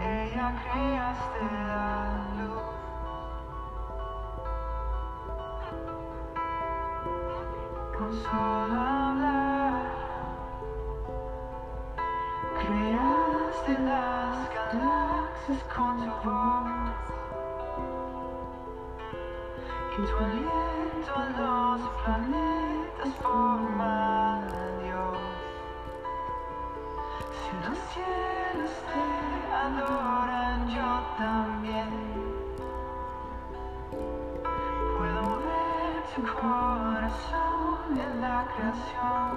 Ella creaste la luz. Con solo hablar, creaste las galaxias con tu voz. Y tu aliento los planetas Te adoran, yo también. Puedo ver tu corazón en la creación.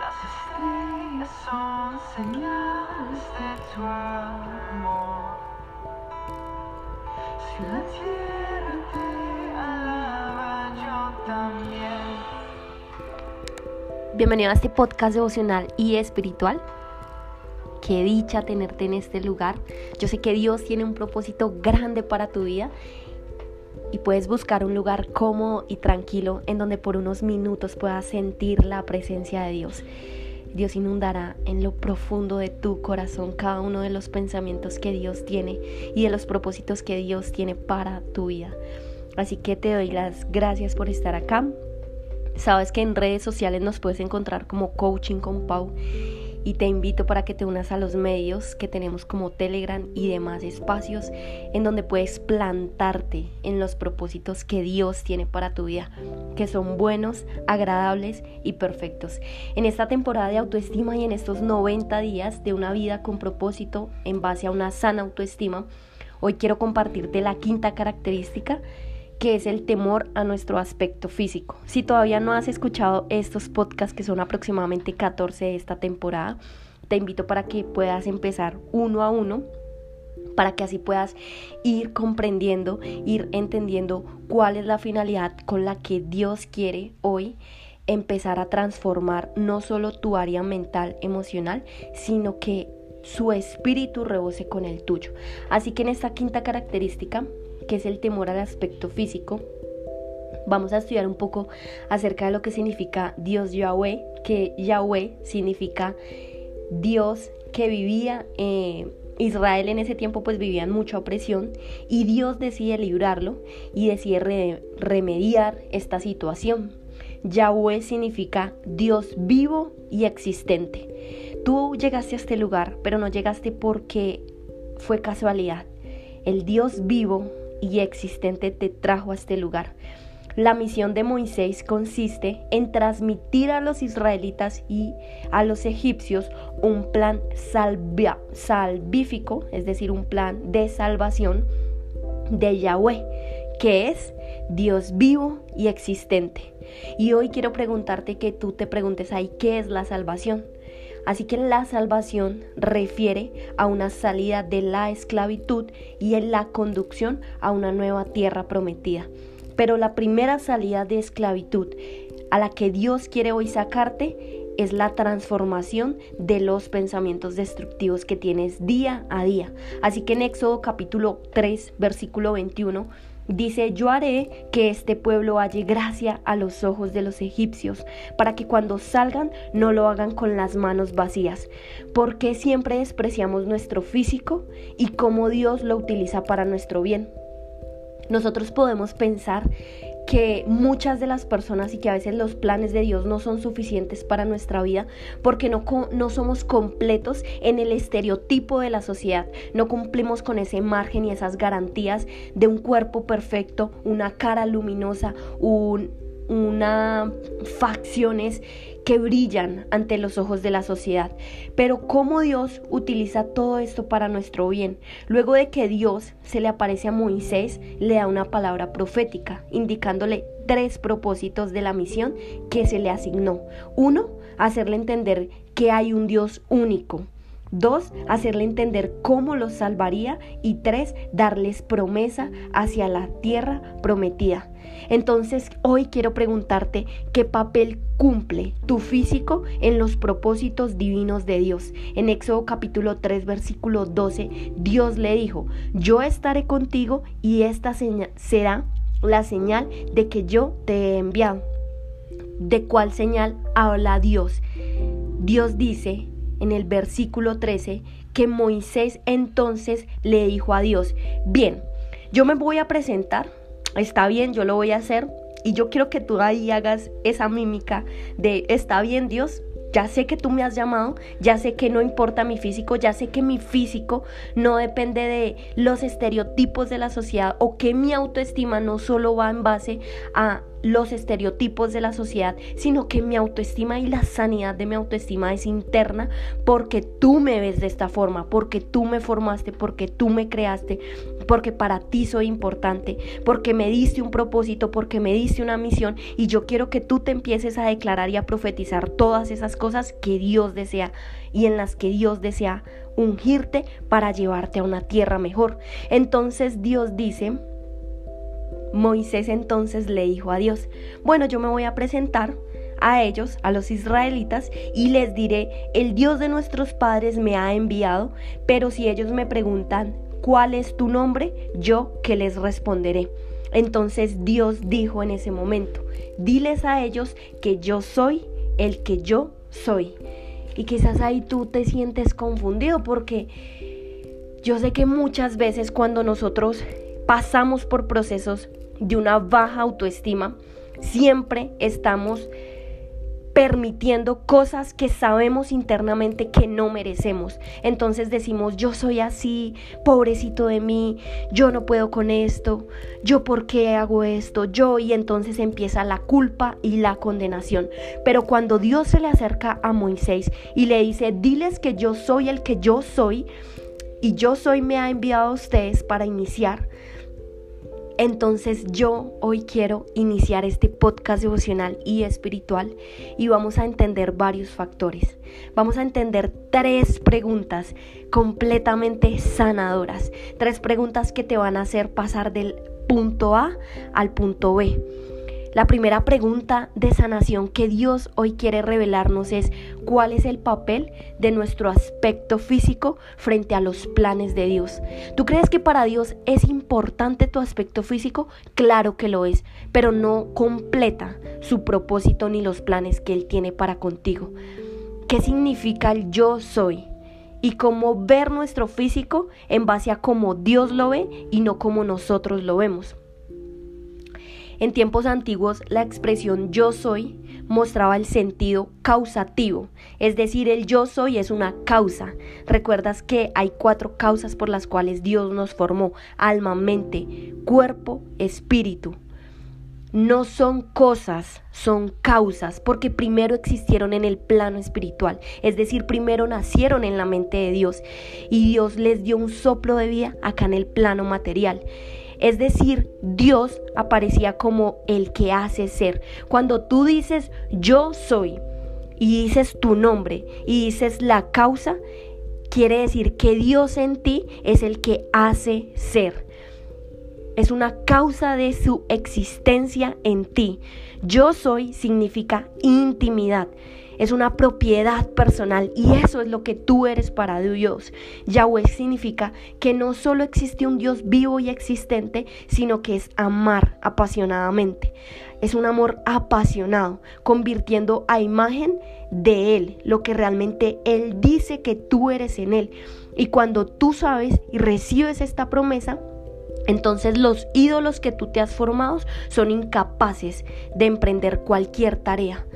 Las estrellas son señales de tu amor. Si la tierra te alaba, yo también. Bienvenido a este podcast devocional y espiritual. Qué dicha tenerte en este lugar. Yo sé que Dios tiene un propósito grande para tu vida y puedes buscar un lugar cómodo y tranquilo en donde por unos minutos puedas sentir la presencia de Dios. Dios inundará en lo profundo de tu corazón cada uno de los pensamientos que Dios tiene y de los propósitos que Dios tiene para tu vida. Así que te doy las gracias por estar acá. Sabes que en redes sociales nos puedes encontrar como Coaching con Pau y te invito para que te unas a los medios que tenemos como Telegram y demás espacios en donde puedes plantarte en los propósitos que Dios tiene para tu vida, que son buenos, agradables y perfectos. En esta temporada de autoestima y en estos 90 días de una vida con propósito en base a una sana autoestima, hoy quiero compartirte la quinta característica que es el temor a nuestro aspecto físico. Si todavía no has escuchado estos podcasts, que son aproximadamente 14 de esta temporada, te invito para que puedas empezar uno a uno para que así puedas ir comprendiendo, ir entendiendo cuál es la finalidad con la que Dios quiere hoy empezar a transformar no solo tu área mental, emocional, sino que su espíritu rebose con el tuyo. Así que en esta quinta característica que es el temor al aspecto físico. Vamos a estudiar un poco acerca de lo que significa Dios Yahweh, que Yahweh significa Dios que vivía, eh, Israel en ese tiempo pues vivía en mucha opresión y Dios decide librarlo y decide remediar esta situación. Yahweh significa Dios vivo y existente. Tú llegaste a este lugar, pero no llegaste porque fue casualidad. El Dios vivo y existente te trajo a este lugar. La misión de Moisés consiste en transmitir a los israelitas y a los egipcios un plan salvífico, es decir, un plan de salvación de Yahweh, que es Dios vivo y existente. Y hoy quiero preguntarte que tú te preguntes ahí, ¿qué es la salvación? Así que la salvación refiere a una salida de la esclavitud y en la conducción a una nueva tierra prometida. Pero la primera salida de esclavitud a la que Dios quiere hoy sacarte es la transformación de los pensamientos destructivos que tienes día a día. Así que en Éxodo capítulo 3, versículo 21, Dice, yo haré que este pueblo halle gracia a los ojos de los egipcios, para que cuando salgan no lo hagan con las manos vacías, porque siempre despreciamos nuestro físico y cómo Dios lo utiliza para nuestro bien. Nosotros podemos pensar que muchas de las personas y que a veces los planes de Dios no son suficientes para nuestra vida porque no, no somos completos en el estereotipo de la sociedad, no cumplimos con ese margen y esas garantías de un cuerpo perfecto, una cara luminosa, un una facciones que brillan ante los ojos de la sociedad. Pero cómo Dios utiliza todo esto para nuestro bien. Luego de que Dios se le aparece a Moisés, le da una palabra profética, indicándole tres propósitos de la misión que se le asignó. Uno, hacerle entender que hay un Dios único. Dos, hacerle entender cómo los salvaría. Y tres, darles promesa hacia la tierra prometida. Entonces hoy quiero preguntarte qué papel cumple tu físico en los propósitos divinos de Dios. En Éxodo capítulo 3 versículo 12, Dios le dijo, yo estaré contigo y esta será la señal de que yo te he enviado. ¿De cuál señal habla Dios? Dios dice en el versículo 13 que Moisés entonces le dijo a Dios, bien, yo me voy a presentar, está bien, yo lo voy a hacer, y yo quiero que tú ahí hagas esa mímica de, está bien Dios, ya sé que tú me has llamado, ya sé que no importa mi físico, ya sé que mi físico no depende de los estereotipos de la sociedad o que mi autoestima no solo va en base a los estereotipos de la sociedad, sino que mi autoestima y la sanidad de mi autoestima es interna porque tú me ves de esta forma, porque tú me formaste, porque tú me creaste, porque para ti soy importante, porque me diste un propósito, porque me diste una misión y yo quiero que tú te empieces a declarar y a profetizar todas esas cosas que Dios desea y en las que Dios desea ungirte para llevarte a una tierra mejor. Entonces Dios dice, Moisés entonces le dijo a Dios, bueno, yo me voy a presentar a ellos, a los israelitas, y les diré, el Dios de nuestros padres me ha enviado, pero si ellos me preguntan, ¿cuál es tu nombre? Yo que les responderé. Entonces Dios dijo en ese momento, diles a ellos que yo soy el que yo soy. Y quizás ahí tú te sientes confundido porque yo sé que muchas veces cuando nosotros pasamos por procesos de una baja autoestima, siempre estamos permitiendo cosas que sabemos internamente que no merecemos. Entonces decimos, yo soy así, pobrecito de mí, yo no puedo con esto, yo por qué hago esto, yo, y entonces empieza la culpa y la condenación. Pero cuando Dios se le acerca a Moisés y le dice, diles que yo soy el que yo soy, y yo soy me ha enviado a ustedes para iniciar, entonces yo hoy quiero iniciar este podcast devocional y espiritual y vamos a entender varios factores. Vamos a entender tres preguntas completamente sanadoras. Tres preguntas que te van a hacer pasar del punto A al punto B. La primera pregunta de sanación que Dios hoy quiere revelarnos es cuál es el papel de nuestro aspecto físico frente a los planes de Dios. ¿Tú crees que para Dios es importante tu aspecto físico? Claro que lo es, pero no completa su propósito ni los planes que Él tiene para contigo. ¿Qué significa el yo soy? y cómo ver nuestro físico en base a cómo Dios lo ve y no como nosotros lo vemos. En tiempos antiguos, la expresión yo soy mostraba el sentido causativo, es decir, el yo soy es una causa. Recuerdas que hay cuatro causas por las cuales Dios nos formó, alma, mente, cuerpo, espíritu. No son cosas, son causas, porque primero existieron en el plano espiritual, es decir, primero nacieron en la mente de Dios y Dios les dio un soplo de vida acá en el plano material. Es decir, Dios aparecía como el que hace ser. Cuando tú dices yo soy y dices tu nombre y dices la causa, quiere decir que Dios en ti es el que hace ser. Es una causa de su existencia en ti. Yo soy significa intimidad es una propiedad personal y eso es lo que tú eres para Dios. Yahweh significa que no solo existe un Dios vivo y existente, sino que es amar apasionadamente. Es un amor apasionado, convirtiendo a imagen de Él, lo que realmente Él dice que tú eres en Él. Y cuando tú sabes y recibes esta promesa, entonces los ídolos que tú te has formado son incapaces de emprender cualquier tarea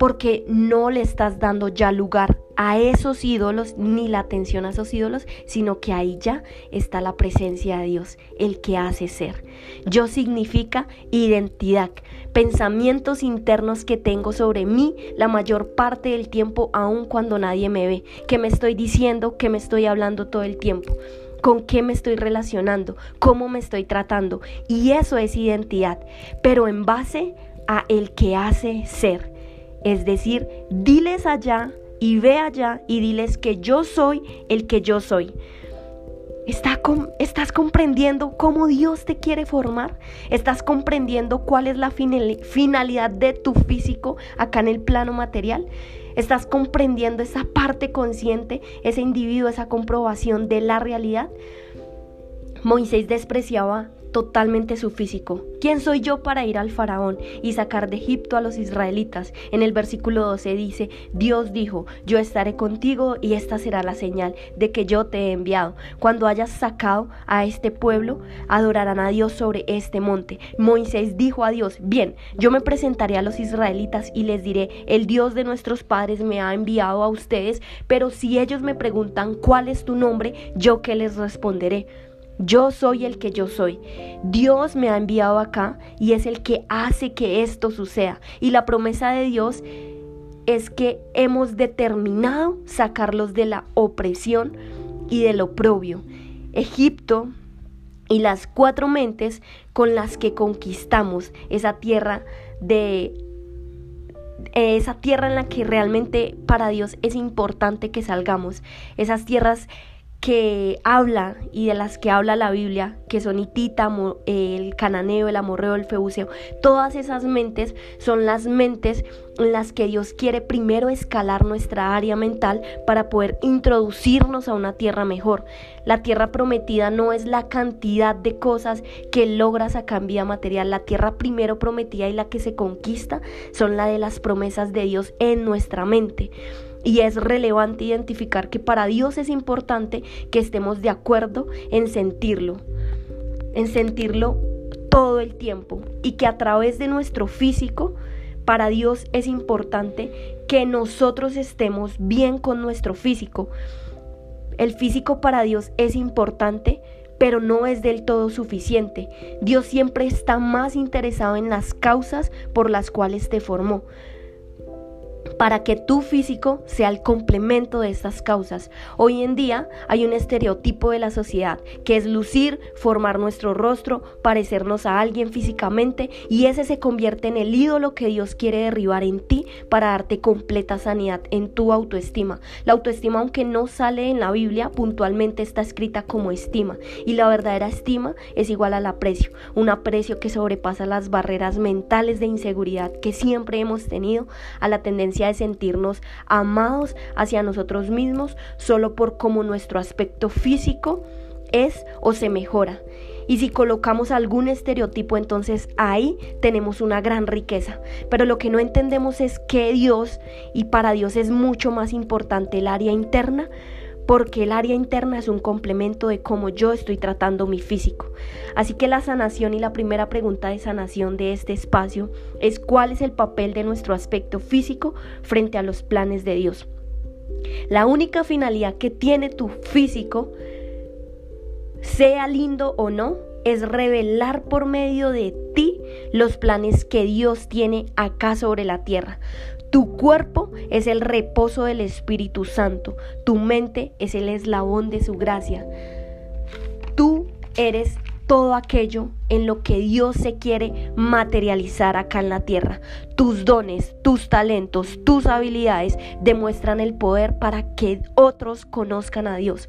porque no le estás dando ya lugar a esos ídolos ni la atención a esos ídolos, sino que ahí ya está la presencia de Dios, el que hace ser. Yo significa identidad, pensamientos internos que tengo sobre mí la mayor parte del tiempo, aun cuando nadie me ve, que me estoy diciendo, que me estoy hablando todo el tiempo con qué me estoy relacionando, cómo me estoy tratando. Y eso es identidad, pero en base a el que hace ser. Es decir, diles allá y ve allá y diles que yo soy el que yo soy. ¿Estás comprendiendo cómo Dios te quiere formar? ¿Estás comprendiendo cuál es la finalidad de tu físico acá en el plano material? ¿Estás comprendiendo esa parte consciente, ese individuo, esa comprobación de la realidad? Moisés despreciaba totalmente su físico. ¿Quién soy yo para ir al faraón y sacar de Egipto a los israelitas? En el versículo 12 dice, Dios dijo, yo estaré contigo y esta será la señal de que yo te he enviado. Cuando hayas sacado a este pueblo, adorarán a Dios sobre este monte. Moisés dijo a Dios, bien, yo me presentaré a los israelitas y les diré, el Dios de nuestros padres me ha enviado a ustedes, pero si ellos me preguntan cuál es tu nombre, yo qué les responderé. Yo soy el que yo soy. Dios me ha enviado acá y es el que hace que esto suceda. Y la promesa de Dios es que hemos determinado sacarlos de la opresión y del oprobio. Egipto y las cuatro mentes con las que conquistamos esa tierra de esa tierra en la que realmente para Dios es importante que salgamos, esas tierras que habla y de las que habla la Biblia, que son Hitita, el cananeo, el amorreo, el febuseo, todas esas mentes son las mentes en las que Dios quiere primero escalar nuestra área mental para poder introducirnos a una tierra mejor. La tierra prometida no es la cantidad de cosas que logras a cambio material. La tierra primero prometida y la que se conquista son la de las promesas de Dios en nuestra mente. Y es relevante identificar que para Dios es importante que estemos de acuerdo en sentirlo, en sentirlo todo el tiempo y que a través de nuestro físico, para Dios es importante que nosotros estemos bien con nuestro físico. El físico para Dios es importante, pero no es del todo suficiente. Dios siempre está más interesado en las causas por las cuales te formó para que tu físico sea el complemento de estas causas. Hoy en día hay un estereotipo de la sociedad que es lucir, formar nuestro rostro, parecernos a alguien físicamente y ese se convierte en el ídolo que Dios quiere derribar en ti para darte completa sanidad en tu autoestima. La autoestima aunque no sale en la Biblia puntualmente está escrita como estima y la verdadera estima es igual al aprecio, un aprecio que sobrepasa las barreras mentales de inseguridad que siempre hemos tenido a la tendencia de sentirnos amados hacia nosotros mismos solo por cómo nuestro aspecto físico es o se mejora. Y si colocamos algún estereotipo, entonces ahí tenemos una gran riqueza. Pero lo que no entendemos es que Dios, y para Dios es mucho más importante el área interna, porque el área interna es un complemento de cómo yo estoy tratando mi físico. Así que la sanación y la primera pregunta de sanación de este espacio es cuál es el papel de nuestro aspecto físico frente a los planes de Dios. La única finalidad que tiene tu físico, sea lindo o no, es revelar por medio de ti los planes que Dios tiene acá sobre la tierra. Tu cuerpo es el reposo del Espíritu Santo. Tu mente es el eslabón de su gracia. Tú eres todo aquello en lo que Dios se quiere materializar acá en la tierra. Tus dones, tus talentos, tus habilidades demuestran el poder para que otros conozcan a Dios.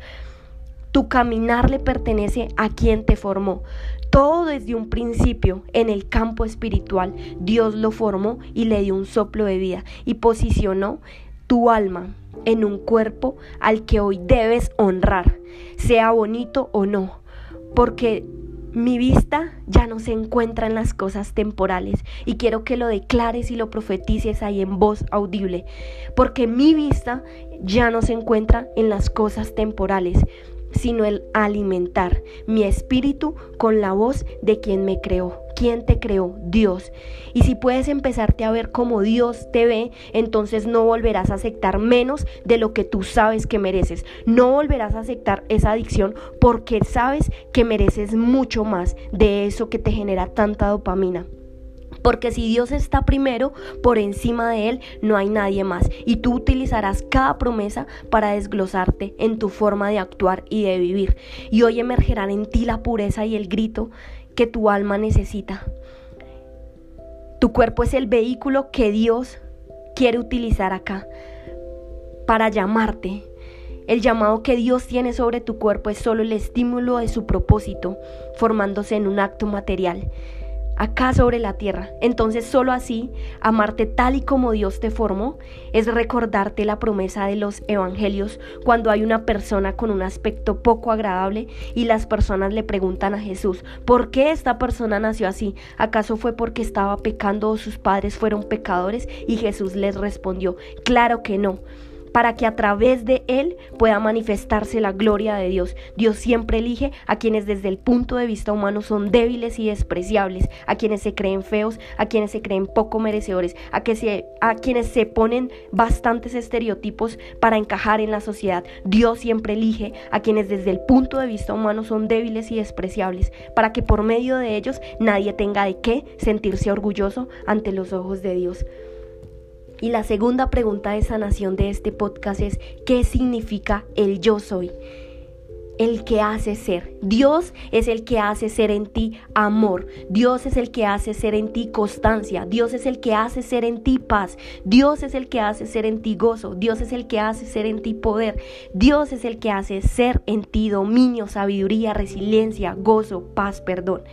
Tu caminar le pertenece a quien te formó. Todo desde un principio en el campo espiritual, Dios lo formó y le dio un soplo de vida y posicionó tu alma en un cuerpo al que hoy debes honrar, sea bonito o no, porque mi vista ya no se encuentra en las cosas temporales y quiero que lo declares y lo profetices ahí en voz audible, porque mi vista ya no se encuentra en las cosas temporales sino el alimentar mi espíritu con la voz de quien me creó. ¿Quién te creó? Dios. Y si puedes empezarte a ver como Dios te ve, entonces no volverás a aceptar menos de lo que tú sabes que mereces. No volverás a aceptar esa adicción porque sabes que mereces mucho más de eso que te genera tanta dopamina. Porque si Dios está primero, por encima de Él no hay nadie más. Y tú utilizarás cada promesa para desglosarte en tu forma de actuar y de vivir. Y hoy emergerán en ti la pureza y el grito que tu alma necesita. Tu cuerpo es el vehículo que Dios quiere utilizar acá para llamarte. El llamado que Dios tiene sobre tu cuerpo es solo el estímulo de su propósito, formándose en un acto material acá sobre la tierra. Entonces solo así, amarte tal y como Dios te formó, es recordarte la promesa de los evangelios cuando hay una persona con un aspecto poco agradable y las personas le preguntan a Jesús, ¿por qué esta persona nació así? ¿Acaso fue porque estaba pecando o sus padres fueron pecadores? Y Jesús les respondió, claro que no para que a través de él pueda manifestarse la gloria de Dios. Dios siempre elige a quienes desde el punto de vista humano son débiles y despreciables, a quienes se creen feos, a quienes se creen poco merecedores, a, que se, a quienes se ponen bastantes estereotipos para encajar en la sociedad. Dios siempre elige a quienes desde el punto de vista humano son débiles y despreciables, para que por medio de ellos nadie tenga de qué sentirse orgulloso ante los ojos de Dios. Y la segunda pregunta de sanación de este podcast es, ¿qué significa el yo soy? el que hace ser. Dios es el que hace ser en ti amor. Dios es el que hace ser en ti constancia. Dios es el que hace ser en ti paz. Dios es el que hace ser en ti gozo. Dios es el que hace ser en ti poder. Dios es el que hace ser en ti dominio, sabiduría, resiliencia, gozo, paz, perdón.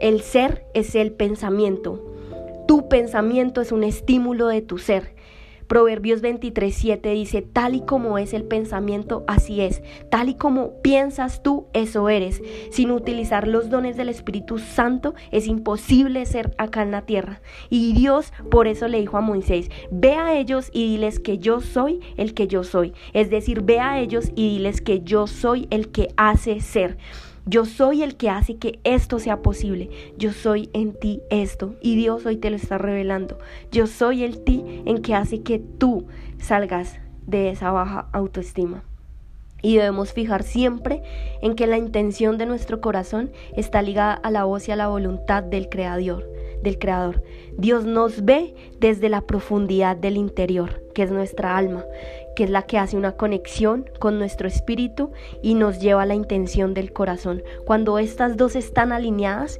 El ser es el pensamiento. Pensamiento es un estímulo de tu ser. Proverbios 23:7 dice, tal y como es el pensamiento, así es. Tal y como piensas tú, eso eres. Sin utilizar los dones del Espíritu Santo, es imposible ser acá en la tierra. Y Dios por eso le dijo a Moisés, ve a ellos y diles que yo soy el que yo soy. Es decir, ve a ellos y diles que yo soy el que hace ser. Yo soy el que hace que esto sea posible. Yo soy en ti esto. Y Dios hoy te lo está revelando. Yo soy el ti en que hace que tú salgas de esa baja autoestima. Y debemos fijar siempre en que la intención de nuestro corazón está ligada a la voz y a la voluntad del Creador del Creador. Dios nos ve desde la profundidad del interior, que es nuestra alma, que es la que hace una conexión con nuestro espíritu y nos lleva a la intención del corazón. Cuando estas dos están alineadas,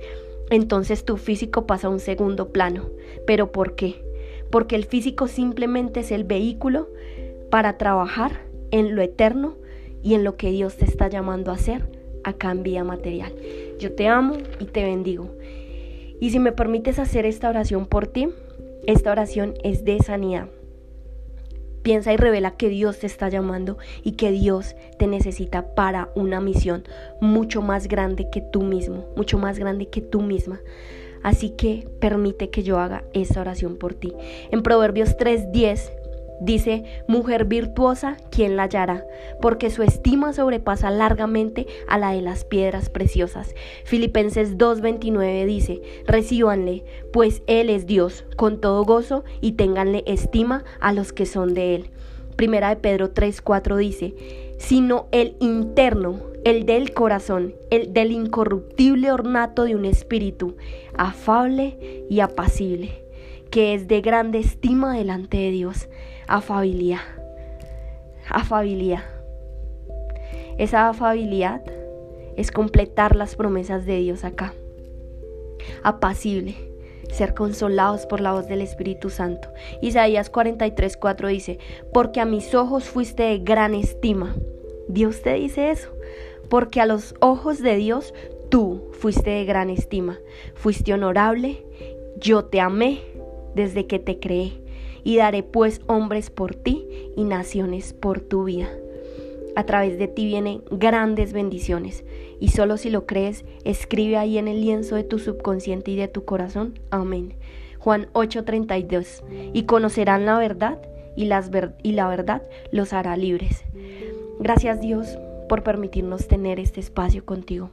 entonces tu físico pasa a un segundo plano. ¿Pero por qué? Porque el físico simplemente es el vehículo para trabajar en lo eterno y en lo que Dios te está llamando a hacer acá en vida material. Yo te amo y te bendigo. Y si me permites hacer esta oración por ti, esta oración es de sanidad. Piensa y revela que Dios te está llamando y que Dios te necesita para una misión mucho más grande que tú mismo, mucho más grande que tú misma. Así que permite que yo haga esa oración por ti. En Proverbios 3:10 Dice, mujer virtuosa, ¿quién la hallará? Porque su estima sobrepasa largamente a la de las piedras preciosas. Filipenses 2.29 dice, recíbanle, pues Él es Dios, con todo gozo, y ténganle estima a los que son de Él. Primera de Pedro 3.4 dice, sino el interno, el del corazón, el del incorruptible ornato de un espíritu, afable y apacible, que es de grande estima delante de Dios afabilidad. Afabilidad. Esa afabilidad es completar las promesas de Dios acá. Apacible, ser consolados por la voz del Espíritu Santo. Isaías 43:4 dice, porque a mis ojos fuiste de gran estima. Dios te dice eso, porque a los ojos de Dios tú fuiste de gran estima, fuiste honorable, yo te amé desde que te creé y daré pues hombres por ti y naciones por tu vida. A través de ti vienen grandes bendiciones y solo si lo crees, escribe ahí en el lienzo de tu subconsciente y de tu corazón. Amén. Juan 8:32. Y conocerán la verdad y, y la verdad los hará libres. Gracias Dios por permitirnos tener este espacio contigo.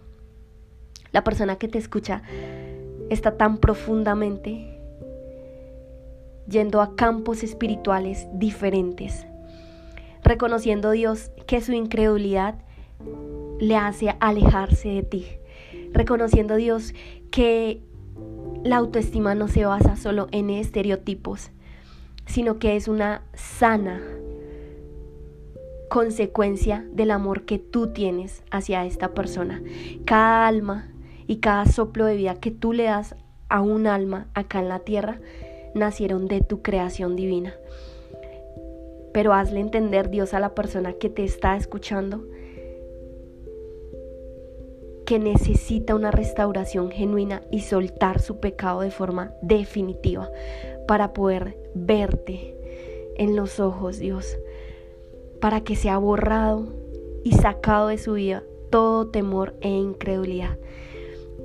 La persona que te escucha está tan profundamente yendo a campos espirituales diferentes, reconociendo Dios que su incredulidad le hace alejarse de ti, reconociendo Dios que la autoestima no se basa solo en estereotipos, sino que es una sana consecuencia del amor que tú tienes hacia esta persona. Cada alma y cada soplo de vida que tú le das a un alma acá en la tierra nacieron de tu creación divina. Pero hazle entender Dios a la persona que te está escuchando que necesita una restauración genuina y soltar su pecado de forma definitiva para poder verte en los ojos, Dios, para que sea borrado y sacado de su vida todo temor e incredulidad.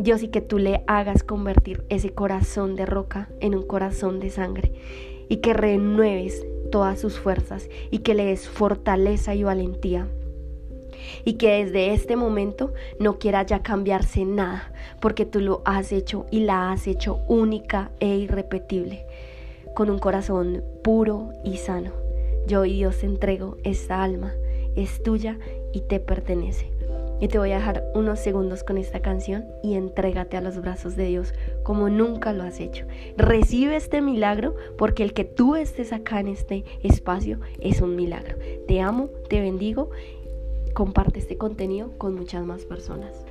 Dios, y que tú le hagas convertir ese corazón de roca en un corazón de sangre y que renueves todas sus fuerzas y que le des fortaleza y valentía y que desde este momento no quiera ya cambiarse nada, porque tú lo has hecho y la has hecho única e irrepetible, con un corazón puro y sano. Yo y Dios te entrego esta alma, es tuya y te pertenece. Y te voy a dejar unos segundos con esta canción y entrégate a los brazos de Dios como nunca lo has hecho. Recibe este milagro porque el que tú estés acá en este espacio es un milagro. Te amo, te bendigo comparte este contenido con muchas más personas.